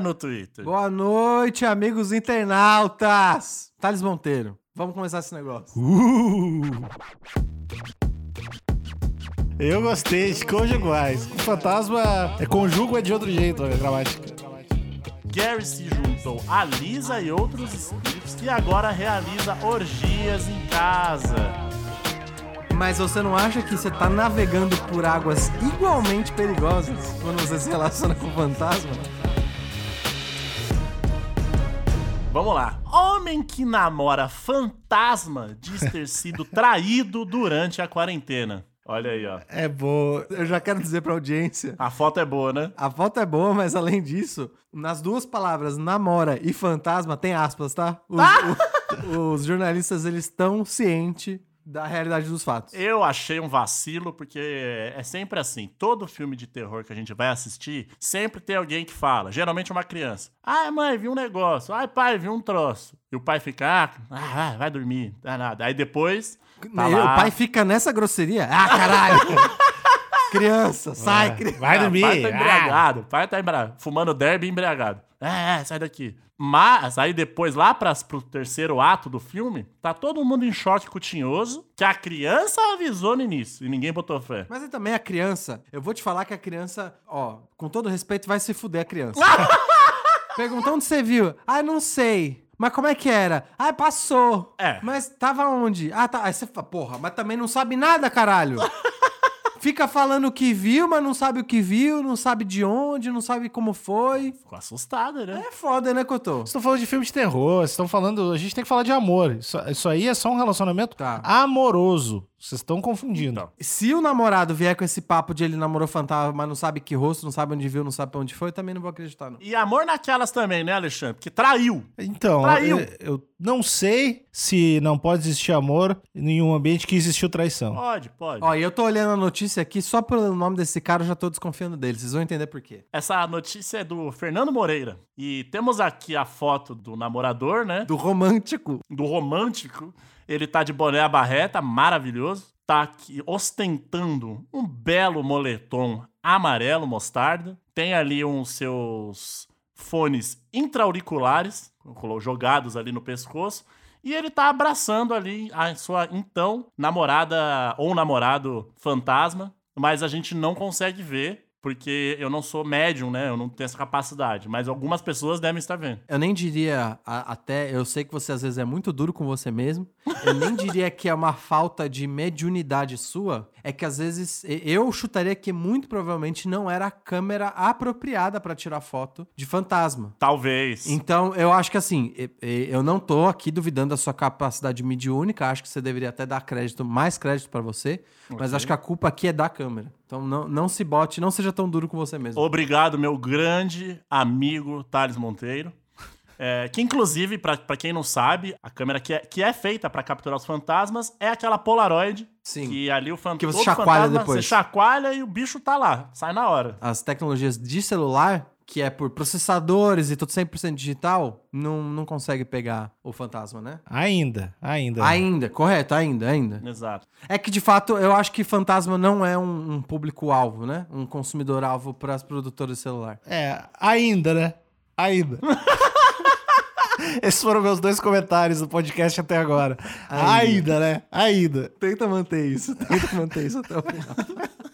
no Twitter. Boa noite, amigos internautas! Thales Monteiro, vamos começar esse negócio. Uh! Eu gostei de conjuguais. O fantasma é conjugo é de outro jeito, a gramática. Gary se juntou a Lisa e outros espíritos e agora realiza orgias em casa. Mas você não acha que você tá navegando por águas igualmente perigosas quando você se relaciona com o fantasma? Vamos lá. Homem que namora fantasma diz ter sido traído durante a quarentena. Olha aí, ó. É boa. Eu já quero dizer pra audiência. A foto é boa, né? A foto é boa, mas além disso, nas duas palavras namora e fantasma tem aspas, tá? Os, o- os jornalistas eles estão cientes da realidade dos fatos. Eu achei um vacilo, porque é sempre assim. Todo filme de terror que a gente vai assistir, sempre tem alguém que fala, geralmente uma criança. Ai, mãe, vi um negócio. Ai, pai, vi um troço. E o pai fica, ah, ah, vai dormir, dá nada. Aí depois. Tá lá. o pai fica nessa grosseria. Ah, caralho! Criança, sai, criança. Vai dormir. O pai tá Ah. embriagado. O pai tá embriagado. Fumando derby embriagado. É, é, sai daqui. Mas, aí depois, lá pra, pro terceiro ato do filme, tá todo mundo em choque com o Tinhoso, que a criança avisou no início e ninguém botou fé. Mas aí também a criança, eu vou te falar que a criança, ó, com todo respeito, vai se fuder a criança. Perguntou onde você viu? Ah, não sei. Mas como é que era? Ah, passou. É. Mas tava onde? Ah, tá. Aí você fala, porra, mas também não sabe nada, caralho. Fica falando o que viu, mas não sabe o que viu, não sabe de onde, não sabe como foi. Ficou assustada, né? É foda, né, Cotô? Vocês estão falando de filme de terror, vocês estão falando. A gente tem que falar de amor. Isso, isso aí é só um relacionamento Tá. amoroso. Vocês estão confundindo. Então. Se o namorado vier com esse papo de ele namorou fantasma, mas não sabe que rosto, não sabe onde viu, não sabe pra onde foi, eu também não vou acreditar, não. E amor naquelas também, né, Alexandre? Porque traiu. Então, Traiu. eu, eu não sei se não pode existir amor em um ambiente que existiu traição. Pode, pode. Ó, e eu tô olhando a notícia aqui, só pelo nome desse cara eu já tô desconfiando dele. Vocês vão entender por quê. Essa notícia é do Fernando Moreira. E temos aqui a foto do namorador, né? Do romântico. do romântico. Ele tá de boné à barreta, maravilhoso. Tá aqui ostentando um belo moletom amarelo mostarda. Tem ali uns seus fones intra-auriculares, jogados ali no pescoço. E ele tá abraçando ali a sua então namorada ou namorado fantasma. Mas a gente não consegue ver, porque eu não sou médium, né? Eu não tenho essa capacidade. Mas algumas pessoas devem estar vendo. Eu nem diria a- até, eu sei que você às vezes é muito duro com você mesmo. Eu nem diria que é uma falta de mediunidade sua. É que às vezes eu chutaria que muito provavelmente não era a câmera apropriada pra tirar foto de fantasma. Talvez. Então, eu acho que assim, eu não tô aqui duvidando da sua capacidade mediúnica, acho que você deveria até dar crédito, mais crédito pra você, mas acho que a culpa aqui é da câmera. Então não, não se bote, não seja tão duro com você mesmo. Obrigado, meu grande amigo Thales Monteiro. É, que inclusive, pra pra quem não sabe, a câmera que é, que é feita pra capturar os fantasmas é aquela Polaroid. Sim. Que ali o fan- Que você chacoalha fantasma, depois. Você chacoalha e o bicho tá lá, sai na hora. As tecnologias de celular, que é por processadores e tudo 100% digital, não, não consegue pegar o fantasma, né? Ainda, ainda. Ainda, correto, ainda, ainda. Exato. É que de fato eu acho que fantasma não é um, um público-alvo, né? Um consumidor-alvo para as produtoras de celular. É, ainda, né? Ainda. Esses foram meus dois comentários do podcast até agora. Ainda. Ainda, né? Ainda. Tenta manter isso, tenta manter isso até o final.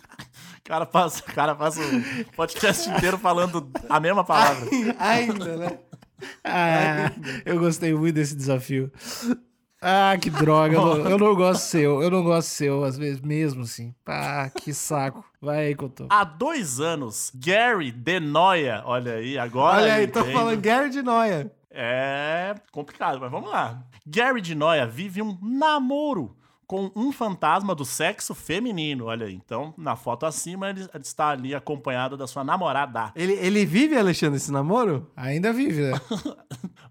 O cara passa, o cara passa o podcast inteiro falando a mesma palavra. Ainda, né? Ah, eu gostei muito desse desafio. Ah, que droga. Eu não, eu não gosto seu. Eu não gosto seu, às vezes, mesmo assim. Ah, que saco. Vai aí, Couto. Há dois anos, Gary Denoia, olha aí, agora. Olha aí, tô entendo. falando Gary de Noia. É complicado, mas vamos lá. Gary de Noia vive um namoro com um fantasma do sexo feminino. Olha aí. Então, na foto acima, ele está ali acompanhado da sua namorada. Ele, ele vive, Alexandre, esse namoro? Ainda vive, né?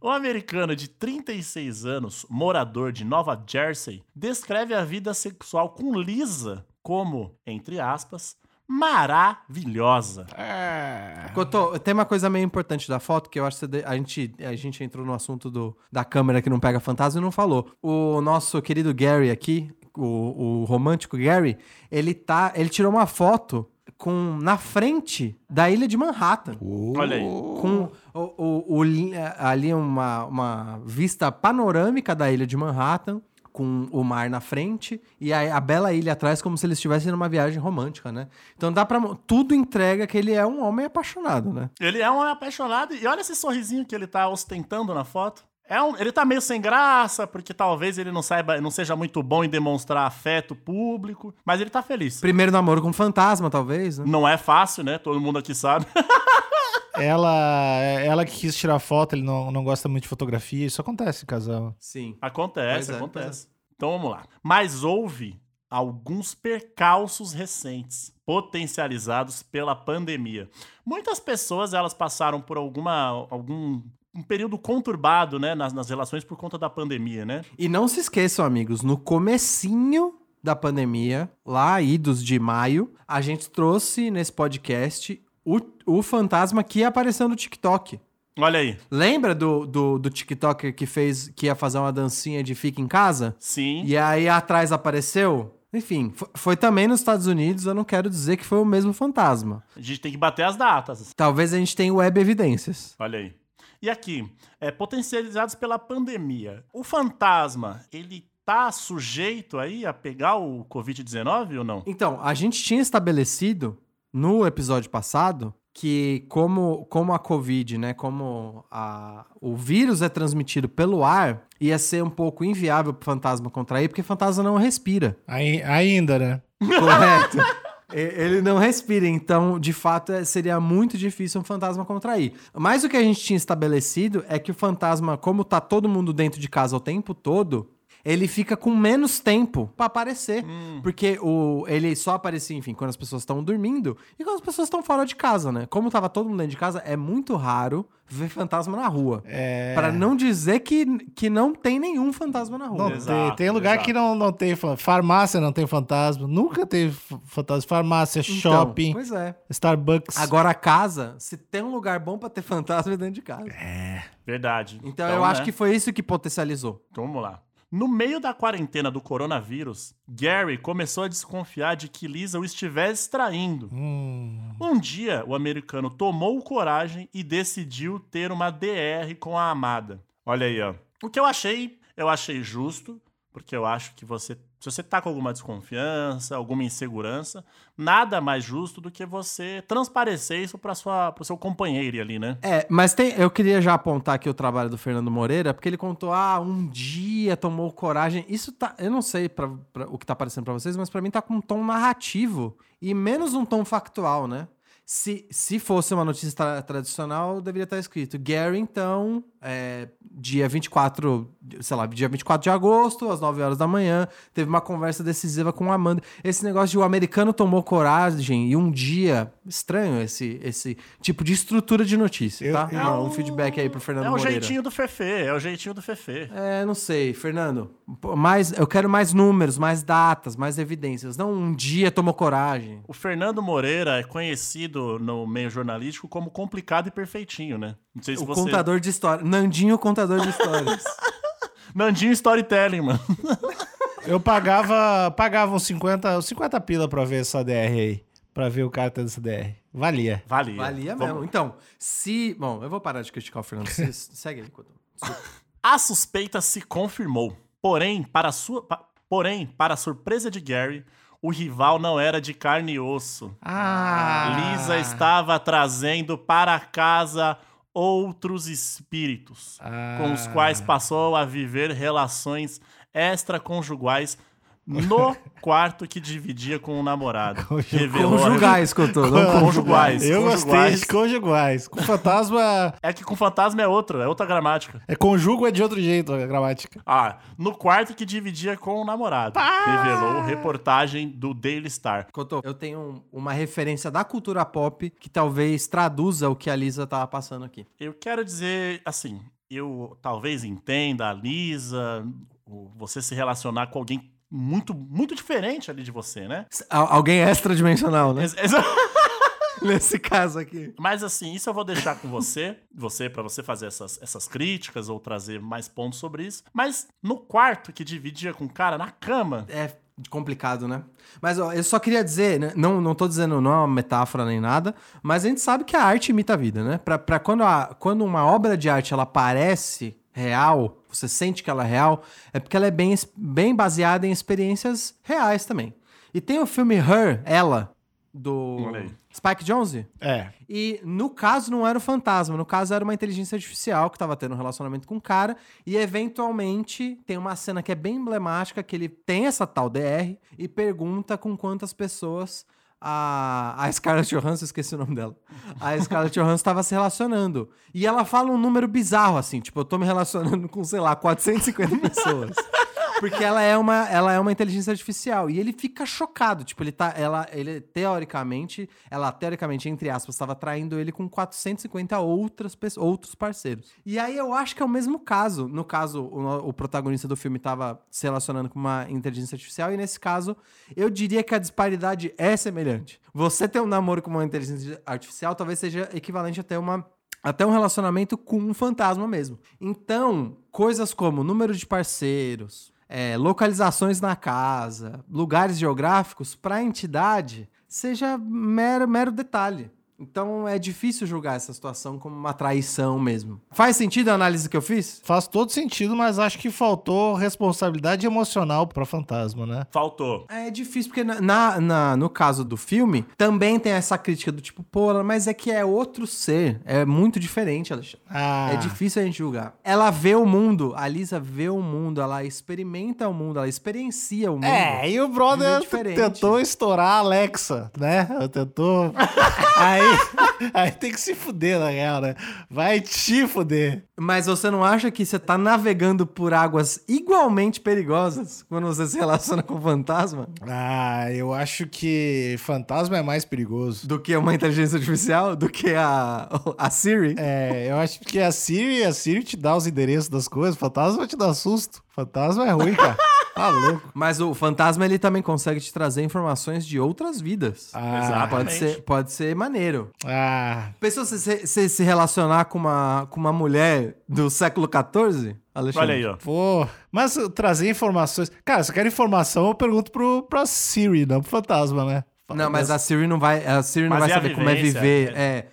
O americano de 36 anos, morador de Nova Jersey, descreve a vida sexual com Lisa como, entre aspas, maravilhosa. É. Cotô, tem uma coisa meio importante da foto que eu acho que a, gente, a gente entrou no assunto do, da câmera que não pega fantasma e não falou. O nosso querido Gary aqui, o, o romântico Gary, ele tá. Ele tirou uma foto com na frente da ilha de Manhattan. Olha aí. Com o, o- o li- ali uma, uma vista panorâmica da ilha de Manhattan, com o mar na frente e a, a bela ilha atrás, como se eles estivessem numa viagem romântica, né? Então dá pra. mo- Tudo entrega que ele é um homem apaixonado, né? Ele é um homem apaixonado e olha esse sorrisinho que ele tá ostentando na foto. É um, ele tá meio sem graça, porque talvez ele não saiba, não seja muito bom em demonstrar afeto público, mas ele tá feliz. Primeiro namoro com fantasma, talvez, né? Não é fácil, né? Todo mundo aqui sabe. Ela, ela que quis tirar foto, ele não, não gosta muito de fotografia. Isso acontece casal. Sim. Acontece, Pois é, acontece. Então vamos lá. Mas houve alguns percalços recentes, potencializados pela pandemia. Muitas pessoas elas passaram por alguma algum um período conturbado, né, nas, nas relações por conta da pandemia, né? E não se esqueçam, amigos, no comecinho da pandemia, lá idos de maio, a gente trouxe nesse podcast o, o fantasma que apareceu no TikTok. Olha aí. Lembra do, do, do TikToker que fez que ia fazer uma dancinha de fica em casa? Sim. E aí atrás apareceu? Enfim, fo- foi também nos Estados Unidos, eu não quero dizer que foi o mesmo fantasma. A gente tem que bater as datas. Talvez a gente tenha web evidências. Olha aí. E aqui, é, potencializados pela pandemia. O fantasma, ele tá sujeito aí a pegar o Covid-19 ou não? Então, a gente tinha estabelecido no episódio passado que como, como a Covid, né, como a, o vírus é transmitido pelo ar, ia ser um pouco inviável pro fantasma contrair, porque fantasma não respira. Ai- ainda, né? Correto. Ele não respira, então, de fato, é- seria muito difícil um fantasma contrair. Mas o que a gente tinha estabelecido é que o fantasma, como tá todo mundo dentro de casa o tempo todo, ele fica com menos tempo pra aparecer. Porque o, ele só aparecia, enfim, quando as pessoas estão dormindo e quando as pessoas estão fora de casa, né? Como tava todo mundo dentro de casa, é muito raro ver fantasma na rua. É. Pra não dizer que, que não tem nenhum fantasma na rua. Não Exato, tem, tem lugar exato. que não, não tem. fa- Farmácia não tem fantasma. Nunca teve fantasma. Farmácia, Então, shopping, Pois é. Starbucks. Agora, a casa, se tem um lugar bom pra ter fantasma, é dentro de casa. Verdade. Então, eu acho né? que foi isso que potencializou. Então vamos lá. No meio da quarentena do coronavírus, Gary começou a desconfiar de que Lisa o estivesse traindo. Hum, Um dia, o americano tomou coragem e decidiu ter uma DR com a amada. Olha aí, ó. O que eu achei, eu achei justo, porque eu acho que você, se você tá com alguma desconfiança, alguma insegurança, nada mais justo do que você transparecer isso para pro seu companheiro ali, né? É, mas tem, eu queria já apontar aqui o trabalho do Fernando Moreira, porque ele contou, ah, um dia tomou coragem. Isso tá, eu não sei pra, pra- o que tá aparecendo pra vocês, mas pra mim tá com um tom narrativo e menos um tom factual, né? Se, se fosse uma notícia tra- tradicional, deveria estar escrito Gary, então, é, dia 24, sei lá, dia 24 de agosto, às 9 horas da manhã, teve uma conversa decisiva com Amanda. Esse negócio de o americano tomou coragem e um dia. Estranho esse, esse tipo de estrutura de notícia, Eu- tá? eu- Não, um feedback aí pro Fernando É o Moreira. jeitinho do Fefe, é o jeitinho do Fefe. É, não sei, Fernando. Mais, eu quero mais números, mais datas, mais evidências. Não um dia tomou coragem. O Fernando Moreira é conhecido no meio jornalístico como complicado e perfeitinho, né? Não sei se o você. contador de histórias. Nandinho, contador de histórias. Nandinho Storytelling, mano. eu pagava, pagava uns 50, uns 50 pila pra ver essa DR aí. Pra ver o cara tendo essa DR. Valia. Valia. Valia Vamos- mesmo. Então, se. Bom, eu vou parar de criticar o Fernando. Você segue aí, Couto. A suspeita se confirmou. Porém, para sua, pa- porém, para a surpresa de Gary, o rival não era de carne e osso. Ah. Lisa estava trazendo para casa outros espíritos, Ah. com os quais passou a viver relações extraconjugais no quarto que dividia com o namorado. Revelou Conjugais, Cotô. não Conjugais. Eu gostei conjugais. de conjugais. Com fantasma. É que com fantasma é outro, é outra gramática. É conjugo é de outro jeito a gramática. Ah, no quarto que dividia com o namorado. Revelou reportagem do Daily Star. Cotô, eu tenho um- uma referência da cultura pop que talvez traduza o que a Lisa tava passando aqui. Eu quero dizer, assim, eu talvez entenda a Lisa, você se relacionar com alguém muito, muito diferente ali de você, né? Al- alguém extradimensional, né? Nesse caso aqui. Mas assim, isso eu vou deixar com você, você para você fazer essas, essas críticas ou trazer mais pontos sobre isso. Mas no quarto que dividia com o cara na cama, É complicado, né? Mas ó, eu só queria dizer, né, não, não tô dizendo, não é uma metáfora nem nada, mas a gente sabe que a arte imita a vida, né? Pra, pra quando, a, quando uma obra de arte ela parece real, você sente que ela é real, é porque ela é bem, bem baseada em experiências reais também. E tem o filme Her, Ela, do. Spike Jonze. É. E no caso não era o fantasma, no caso era uma inteligência artificial que estava tendo um relacionamento com o cara e eventualmente tem uma cena que é bem emblemática que ele tem essa tal DR e pergunta com quantas pessoas a, a Scarlett Johansson, esqueci o nome dela. A Scarlett Johansson estava se relacionando. E ela fala um número bizarro assim, tipo, eu tô me relacionando com, sei lá, 450 pessoas. Porque ela é uma, ela é uma inteligência artificial. E ele fica chocado. Tipo, ele tá. Ela, ele, teoricamente, ela, teoricamente, entre aspas, estava traindo ele com 450 outras pessoas, outros parceiros. E aí eu acho que é o mesmo caso. No caso, o, o protagonista do filme estava se relacionando com uma inteligência artificial, e nesse caso, eu diria que a disparidade é semelhante. Você ter um namoro com uma inteligência artificial talvez seja equivalente a ter uma até um relacionamento com um fantasma mesmo. Então, coisas como número de parceiros, é, localizações na casa, lugares geográficos, para a entidade, seja mero, mero detalhe. Então é difícil julgar essa situação como uma traição mesmo. Faz sentido a análise que eu fiz? Faz todo sentido, mas acho que faltou responsabilidade emocional pra fantasma, né? faltou. É difícil, porque na, na- no caso do filme, também tem essa crítica do tipo, pô, mas é que é outro ser. É muito diferente, Alexandre. Ah, É difícil a gente julgar. Ela vê o mundo, a Lisa vê o mundo, ela experimenta o mundo, ela experiencia o mundo. É, e o brother diferente. tentou estourar a Alexa, né? Tentou. aí, aí tem que se fuder, na real, né? Vai te fuder. Mas você não acha que você tá navegando por águas igualmente perigosas quando você se relaciona com o fantasma Ah, eu acho que fantasma é mais perigoso. do que uma inteligência artificial, do que a, a Siri? É, eu acho que a Siri, a Siri te dá os endereços das coisas, fantasma te dar susto. Fantasma é ruim, cara. Tá louco. Mas o fantasma ele também consegue te trazer informações de outras vidas. Ah, Exato. Pode Exatamente. ser, pode ser maneiro. Ah, Pensou você se, se, se relacionar com uma, com uma mulher do século XIV, Alexandre? Olha aí, ó. pô. Mas trazer informações. Cara, se eu quero informação, eu pergunto pro, pra Siri, não pro fantasma, né? Não, mas a Siri não vai, a Siri não Mas vai a saber como é viver. É.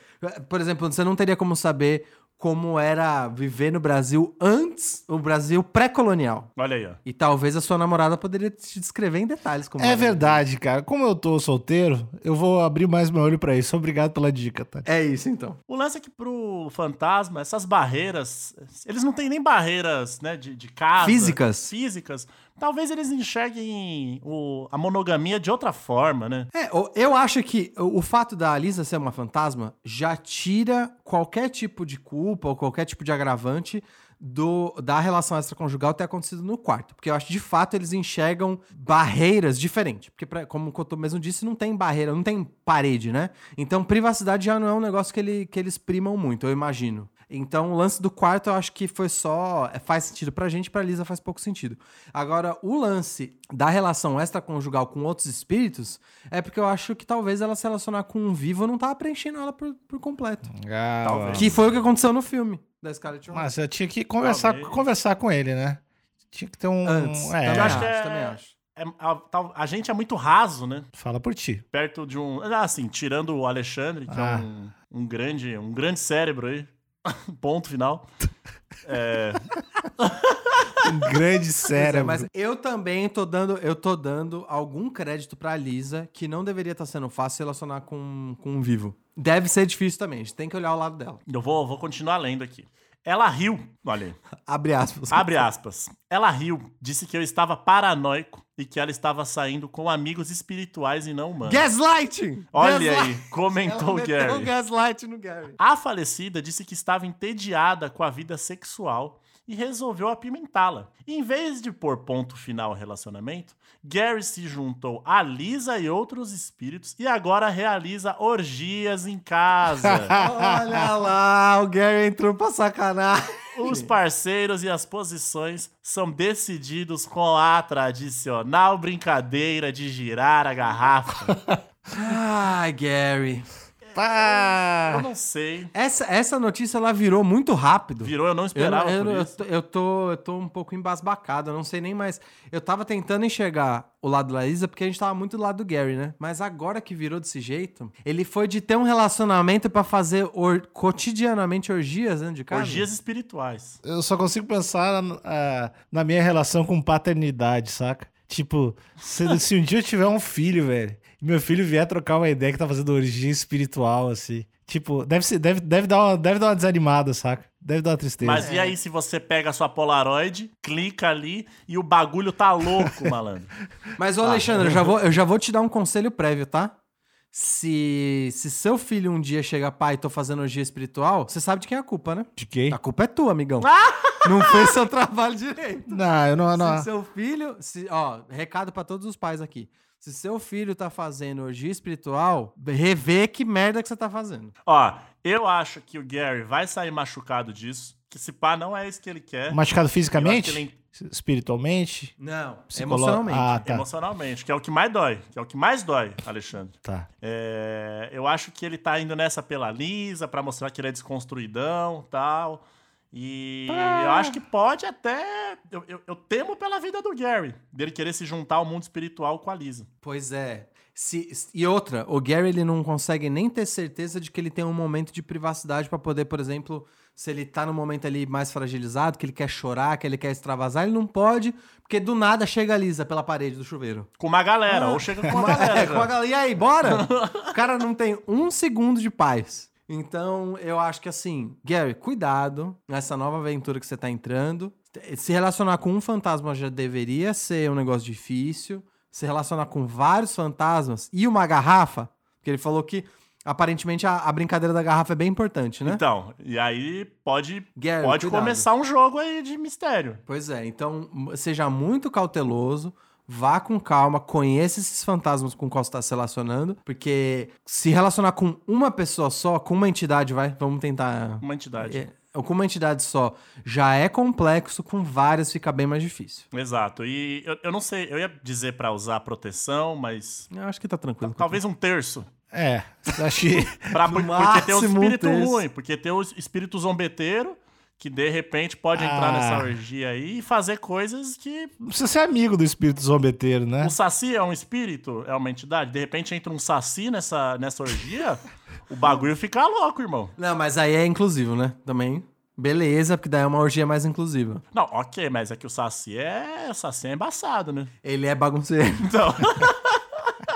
Por exemplo, você não teria como saber como era viver no Brasil antes, o Brasil pré-colonial. Olha aí, ó. E talvez a sua namorada poderia te descrever em detalhes como É era. verdade, cara. Como eu tô solteiro, eu vou abrir mais meu olho pra isso. Obrigado pela dica, tá? É isso, então. O lance é que pro fantasma, essas barreiras, eles não têm nem barreiras, né, de, de casa. Físicas. Físicas. Talvez eles enxerguem o- a monogamia de outra forma, né? É, eu acho que o, fato da Alisa ser uma fantasma já tira qualquer tipo de culpa ou qualquer tipo de agravante do, da relação extraconjugal ter acontecido no quarto. Porque eu acho que, de fato, eles enxergam barreiras diferentes. Porque, pra- como o Cotô mesmo disse, não tem barreira, não tem parede, né? Então, privacidade já não é um negócio que, ele, que eles primam muito, eu imagino. Então, o lance do quarto eu acho que foi só. é, Faz sentido pra gente, pra Lisa faz pouco sentido. Agora, o lance da relação extraconjugal com outros espíritos é porque eu acho que talvez ela se relacionar com um vivo não tava preenchendo ela por, por completo. Ah, Talvez. Que foi o que aconteceu no filme da Scarlett Johansson. Mas eu tinha que conversar, Talvez. conversar com ele, né? Tinha que ter um. Antes. É, também acho é- também acho. É, a, tal- a gente é muito raso, né? fala por ti. Perto de um. Ah, assim, tirando o Alexandre, que Ah. é um, um grande, um grande cérebro aí. Ponto final. É, Um grande é, cérebro. mas eu também tô dando, eu tô dando algum crédito pra Lisa que não deveria estar sendo fácil se relacionar com, com um vivo. Deve ser difícil também, a gente tem que olhar o lado dela. eu vou, vou continuar lendo aqui. Ela riu, olha aí. Abre aspas. Abre aspas. Ela riu, disse que eu estava paranoico e que ela estava saindo com amigos espirituais e não humanos. Gaslighting! Olha Gaslight- aí, comentou o Ela Gary. um gaslight no Gary. A falecida disse que estava entediada com a vida sexual e resolveu apimentá-la. Em vez de pôr ponto final ao relacionamento, Gary se juntou a Lisa e outros espíritos e agora realiza orgias em casa. Olha lá, o Gary entrou pra sacanagem. Os parceiros e as posições são decididos com a tradicional brincadeira de girar a garrafa. Ai, Gary. Eu Pá! não sei. Essa, essa notícia ela virou muito rápido. Virou, eu não Eu, esperava eu, por eu, isso. tô, eu, tô, eu tô um pouco embasbacado, eu não sei nem mais. Eu tava tentando enxergar o lado da Lisa porque a gente tava muito do lado do Gary, né? Mas agora que virou desse jeito, ele foi de ter um relacionamento pra fazer or- cotidianamente orgias dentro de casa. Orgias espirituais. Eu só consigo pensar ah, na minha relação com paternidade, saca? Tipo, se, se um dia eu tiver um filho, velho, meu filho vier trocar uma ideia que tá fazendo orgia espiritual, assim. Tipo, deve, ser, deve, deve, dar uma, deve dar uma desanimada, saca? Deve dar uma tristeza. Mas e aí se você pega a sua Polaroid, clica ali e o bagulho tá louco, malandro? Mas, ô Alexandre, eu já, vou, eu já vou te dar um conselho prévio, tá? Se, se seu filho um dia chega, pai, tô fazendo orgia espiritual, você sabe de quem é a culpa, né? De quem? A culpa é tua, amigão. não fez seu trabalho direito. Não, eu não. não. Se seu filho. Se, ó, recado pra todos os pais aqui. Se seu filho tá fazendo orgia espiritual, revê que merda que você tá fazendo. Ó, eu acho que o Gary vai sair machucado disso. Que se pá, não é isso que ele quer. Machucado fisicamente? que ele- Espiritualmente? Não, Psicolo- emocionalmente. Ah, tá. Emocionalmente, que é o que mais dói. Que é o que mais dói, Alexandre. Tá. É, eu acho que ele tá indo nessa pela Lisa pra mostrar que ele é desconstruidão tal. E eu acho que pode até. Eu, eu- eu temo pela vida do Gary, dele querer se juntar ao mundo espiritual com a Lisa. Pois é. Se, e outra, o Gary ele não consegue nem ter certeza de que ele tem um momento de privacidade pra poder, por exemplo, se ele tá no momento ali mais fragilizado, que ele quer chorar, que ele quer extravasar, ele não pode, porque do nada chega a Lisa pela parede do chuveiro. Com uma galera, ou chega com uma galera. É, com já. a galera. E aí, bora? o cara não tem um segundo de paz. Então, eu acho que assim, Gary, cuidado nessa nova aventura que você tá entrando. Se relacionar com um fantasma já deveria ser um negócio difícil. Se relacionar com vários fantasmas e uma garrafa, porque ele falou que aparentemente a, a brincadeira da garrafa é bem importante, né? Então, e aí pode, Gary, pode cuidado. começar um jogo aí de mistério. Pois é, então seja muito cauteloso, vá com calma, conheça esses fantasmas com qual você está se relacionando, porque se relacionar com uma pessoa só, com uma entidade, vai, vamos tentar. Uma entidade. É, com uma entidade só já é complexo, com várias fica bem mais difícil. Exato. E eu, eu não sei, eu ia dizer pra usar proteção, mas Eu acho que tá tranquilo. talvez um terço. É, acho que. Pra, porque tem um máximo um espírito terço. ruim, porque tem o espírito zombeteiro que de repente pode entrar Ah. nessa orgia aí e fazer coisas que. Não precisa ser amigo do espírito zombeteiro, né? O Saci é um espírito, é uma entidade. De repente entra um Saci nessa, nessa orgia, o bagulho fica louco, irmão. Não, mas aí é inclusivo, né? Também. Beleza, porque daí é uma orgia mais inclusiva. Não, ok, mas é que o Saci é. O Saci é embaçado, né? Ele é bagunceiro. Então.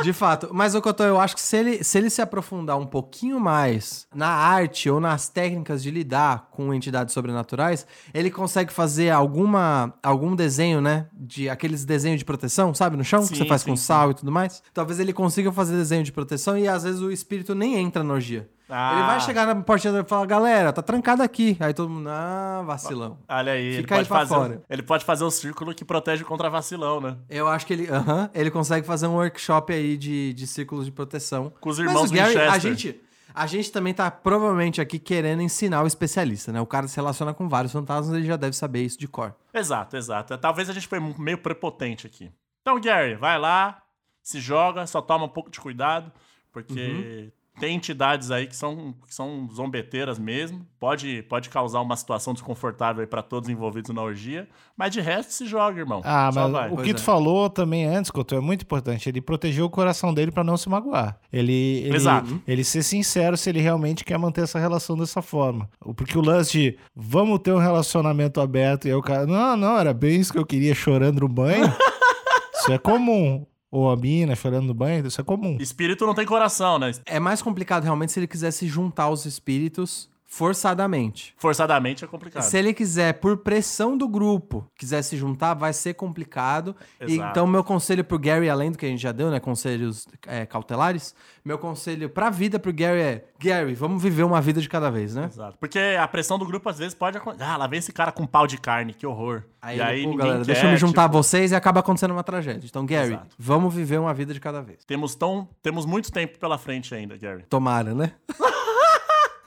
De fato. Mas, ô Cotô, eu acho que se ele, se ele se aprofundar um pouquinho mais na arte ou nas técnicas de lidar com entidades sobrenaturais, ele consegue fazer alguma, algum desenho, né? De aqueles desenhos de proteção, sabe? No chão, que Sim, você faz sim, com sim. sal e tudo mais. Talvez ele consiga fazer desenho de proteção e às vezes o espírito nem entra na orgia. Ah. Ele vai chegar na portinha e falar, galera, tá trancado aqui. Aí todo mundo, ah, vacilão. Olha aí, ele Fica aí pode, pra fazer, fora. ele pode fazer o círculo que protege contra vacilão, né? Eu acho que ele, aham, ele consegue fazer um workshop aí de, de círculos de proteção. Com os Mas irmãos o Gary, a gente, a gente também tá provavelmente aqui querendo ensinar o especialista, né? O cara se relaciona com vários fantasmas, ele já deve saber isso de cor. Exato, exato. Talvez a gente foi meio prepotente aqui. Então, Gary, vai lá, se joga, só toma um pouco de cuidado, porque tem entidades aí que são, que são zombeteiras mesmo. Pode, pode causar uma situação desconfortável aí pra todos envolvidos na orgia, mas de resto se joga, irmão. Ah, Só mas vai. o Pois que tu é. falou também antes, Couto, é muito importante. Ele protegeu o coração dele pra não se magoar. Ele, ele, Exato. ele ser sincero se ele realmente quer manter essa relação dessa forma. Porque o lance de vamos ter um relacionamento aberto e aí o cara, não, não, era bem isso que eu queria chorando no banho. isso é comum. Ou a mina chorando no banho, isso é comum. Espírito não tem coração, né? É mais complicado realmente se ele quiser se juntar aos espíritos, forçadamente. Forçadamente é complicado. Se ele quiser, por pressão do grupo, quiser se juntar, vai ser complicado. E, Exato. então, meu conselho pro Gary, além do que a gente já deu, né? Conselhos é, cautelares, meu conselho pra vida pro Gary é: Gary, vamos viver uma vida de cada vez, né? Exato. Porque a pressão do grupo às vezes pode acontecer. Ah, lá vem esse cara com pau de carne, que horror. Aí, e aí pô, galera, quer, deixa eu me juntar tipo, a vocês e acaba acontecendo uma tragédia. Então, Gary, Exato. vamos viver uma vida de cada vez. Temos, tão, temos muito tempo pela frente ainda, Gary. Tomara, né?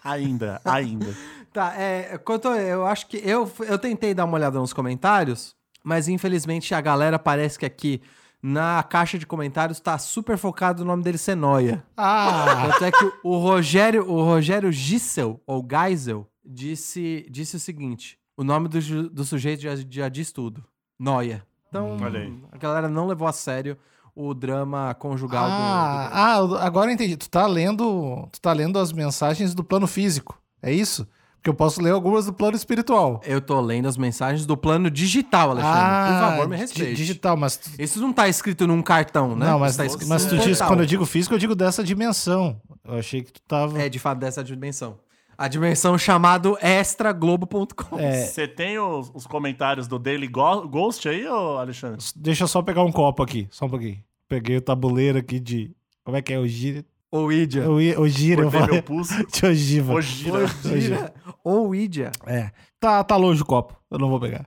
Ainda, ainda. Tá, é, quanto eu acho que eu, eu tentei dar uma olhada nos comentários, mas infelizmente a galera parece que aqui na caixa de comentários tá super focado no nome dele ser Noia. Ah, Tanto é que o Rogério, o Rogério Gissel, ou Geisel, disse, disse o seguinte: o nome do, do sujeito já, já diz tudo. Noia. Então, aí. a galera não levou a sério o drama conjugal do- do, ah, ah, agora eu entendi. Tu tá lendo, tu tá lendo as mensagens do plano físico. É isso? Porque eu posso ler algumas do plano espiritual. Eu tô lendo as mensagens do plano digital, Alexandre. Por favor, me respeite. Digital, mas tu- Isso não tá escrito num cartão, né? não, mas, Isso tá escrito mas tu diz quando eu digo físico, eu digo dessa dimensão. Eu achei que tu tava É, de fato, dessa dimensão. A dimensão chamado extraglobo.com. É. Você tem os, os comentários do Daily Ghost aí, ô Alexandre? Deixa eu só pegar um copo aqui, só um pouquinho. Peguei o tabuleiro aqui de como é que é o gira? Ou Idia. O, i- o gira, eu Cortei falei. meu pulso. De ogiva. Ogira. Ogira. Ou Idia. É. Tá, tá longe o copo. Eu não vou pegar.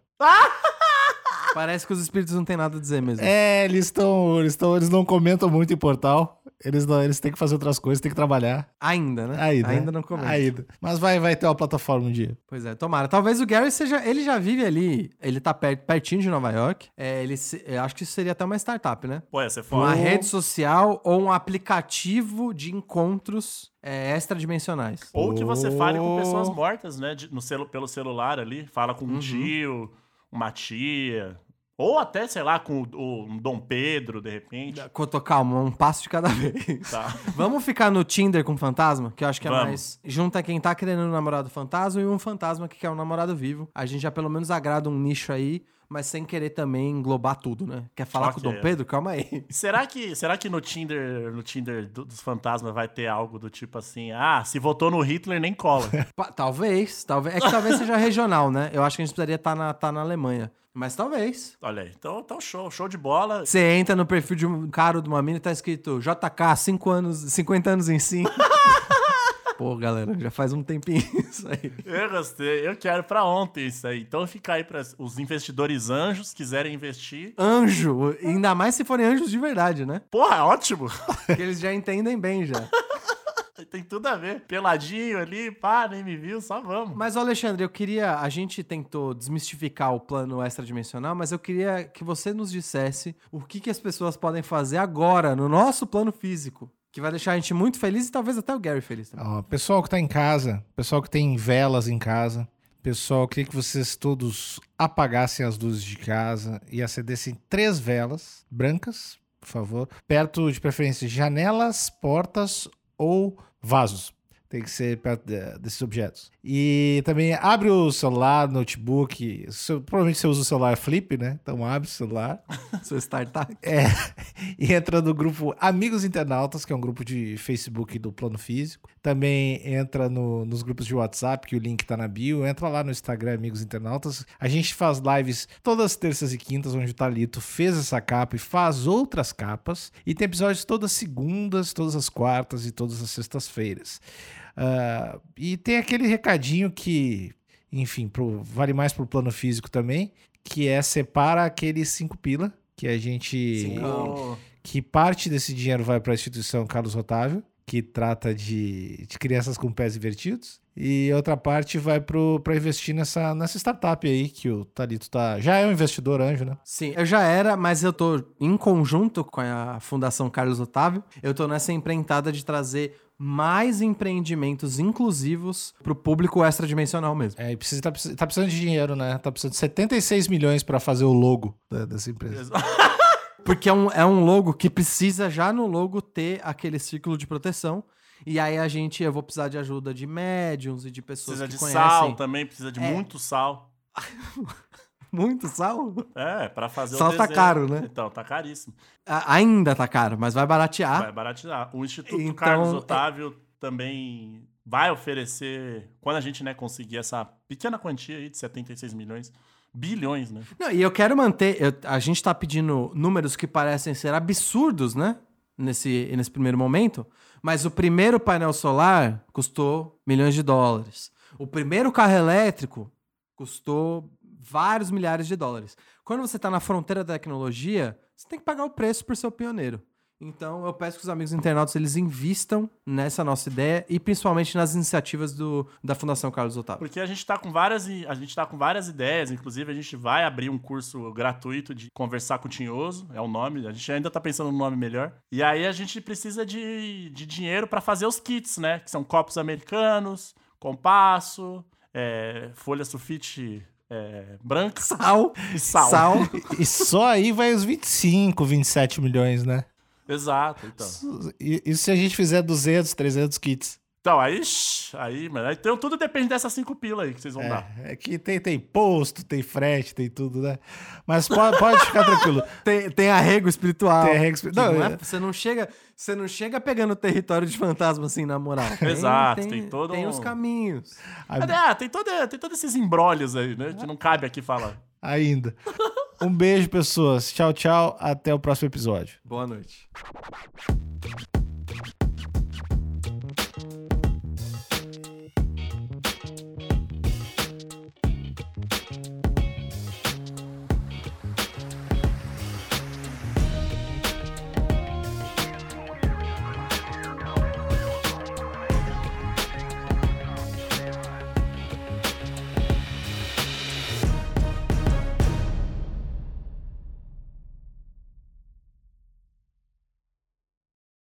Parece que os espíritos não têm nada a dizer mesmo. É, eles estão. Eles, tão, eles não comentam muito em portal. Eles, não, eles têm que fazer outras coisas, têm que trabalhar. Ainda, né? Ainda. Ainda né? não comenta. Ainda. Mas vai, vai ter uma plataforma um dia. Pois é, tomara. Talvez o Gary seja. Ele já vive ali. Ele tá per- pertinho de Nova York. É, ele se- eu acho que isso seria até uma startup, né? Pô, ser Uma foda. rede social ou um aplicativo de encontros é, extradimensionais. Ou que você fale com Oh. pessoas mortas, né? de- no celu pelo celular ali. Fala com um Uhum. tio, uma tia. Ou até, sei lá, com o, o Dom Pedro, de repente. Coto, calma, um passo de cada vez. Tá. Vamos ficar no Tinder com fantasma? Que eu acho que é Vamos. mais. Junta quem tá querendo um namorado fantasma e um fantasma que quer um namorado vivo. A gente já pelo menos agrada um nicho aí, mas sem querer também englobar tudo, né? Quer falar com o. Dom Pedro? Calma aí. Será que, será que no Tinder, no Tinder do- dos fantasmas vai ter algo do tipo assim, ah, se votou no Hitler, nem cola. Talvez, talvez. É que talvez seja regional, né? Eu acho que a gente precisaria estar na, tá na Alemanha. Mas talvez. Olha aí, então, então show, show de bola. Você entra no perfil de um cara de uma mina e tá escrito JK, 5 anos, 50 anos em 5. Pô, galera, já faz um tempinho isso aí. Eu gostei, eu quero pra ontem isso aí. Então fica aí para os investidores anjos quiserem investir. Anjo, ainda mais se forem anjos de verdade, né? Porra, é ótimo. Que eles já entendem bem já. Tem tudo a ver. Peladinho ali, pá, nem me viu, só vamos. Mas, Alexandre, eu queria. A gente tentou desmistificar o plano extradimensional, mas eu queria que você nos dissesse o que, que as pessoas podem fazer agora no nosso plano físico. Que vai deixar a gente muito feliz e talvez até o Gary feliz também. Ó, pessoal que tá em casa, pessoal que tem velas em casa, pessoal, eu queria que vocês todos apagassem as luzes de casa e acendessem três velas brancas, por favor, perto de preferência janelas, portas ou vasos. Tem que ser perto de- desses objetos. E também abre o celular, notebook. seu- provavelmente você usa o celular flip, né? Então abre o celular. Seu startup. É, e entra no grupo Amigos Internautas, que é um grupo de Facebook do Plano Físico. Também entra no- nos grupos de WhatsApp, que o link tá na bio. Entra lá no Instagram Amigos Internautas. A gente faz lives todas as terças e quintas, onde o Talito fez essa capa e faz outras capas. E tem episódios todas as segundas, todas as quartas e todas as sextas-feiras. Ah, e tem aquele recadinho que, enfim, pro- vale mais pro plano físico também, que é separa aqueles cinco pila que a gente Cincão. que parte desse dinheiro vai para a instituição Carlos Otávio, que trata de, de crianças com pés invertidos, e outra parte vai para investir nessa, nessa startup aí que o Talito tá, já é um investidor anjo, né? Sim, eu já era, mas eu tô em conjunto com a Fundação Carlos Otávio. Eu tô nessa empreitada de trazer mais empreendimentos inclusivos pro público extradimensional mesmo. É, e precisa, tá, tá precisando de dinheiro, né? Tá precisando de 76 milhões para fazer o logo da- dessa empresa. Porque é um, é um logo que precisa já no logo ter aquele círculo de proteção. E aí a gente, eu vou precisar de ajuda de médiums e de pessoas Precisa que de conhecem. sal também, precisa de É. muito sal. Muito sal? É, pra fazer Sal o tá desenho. caro, né? Então, tá caríssimo. A- ainda tá caro, mas vai baratear. Vai baratear. O Instituto Então, Carlos é- Otávio também vai oferecer, quando a gente né, conseguir essa pequena quantia aí de 76 milhões, bilhões, né? Não, e eu quero manter. eu- a gente tá pedindo números que parecem ser absurdos, né? Nesse, nesse primeiro momento. Mas o primeiro painel solar custou milhões de dólares. O primeiro carro elétrico custou vários milhares de dólares. Quando você está na fronteira da tecnologia, você tem que pagar o preço por ser o pioneiro. Então, eu peço que os amigos internautas eles invistam nessa nossa ideia e principalmente nas iniciativas do, da Fundação Carlos Otávio. Porque a gente tá com várias a gente tá com várias ideias, inclusive a gente vai abrir um curso gratuito de conversar com o Tinhoso, é o nome, a gente ainda tá pensando no nome melhor. E aí a gente precisa de, de dinheiro para fazer os kits, né? Que são copos americanos, compasso, é, folha sulfite é, branca Sal, e sal. sal. E só aí vai os 25, 27 milhões, né? Exato, então. E, e se a gente fizer 200, 300 kits? Então, aí, aí, mano, então tudo depende dessas cinco pilas aí que vocês vão dar. É, é que tem, tem posto, tem frete, tem tudo, né? Mas pode, pode ficar tranquilo. Tem, tem arrego espiritual. Tem arrego espiri- Que Não, não é- é- você, não chega, você não chega pegando território de fantasma assim, na moral. Exato, tem todo Tem um- os caminhos. Ah, tem, todo, tem todos esses embrólios aí, né? Que não cabe aqui falar. Ainda. Um beijo, pessoas. Tchau, tchau. Até o próximo episódio. Boa noite.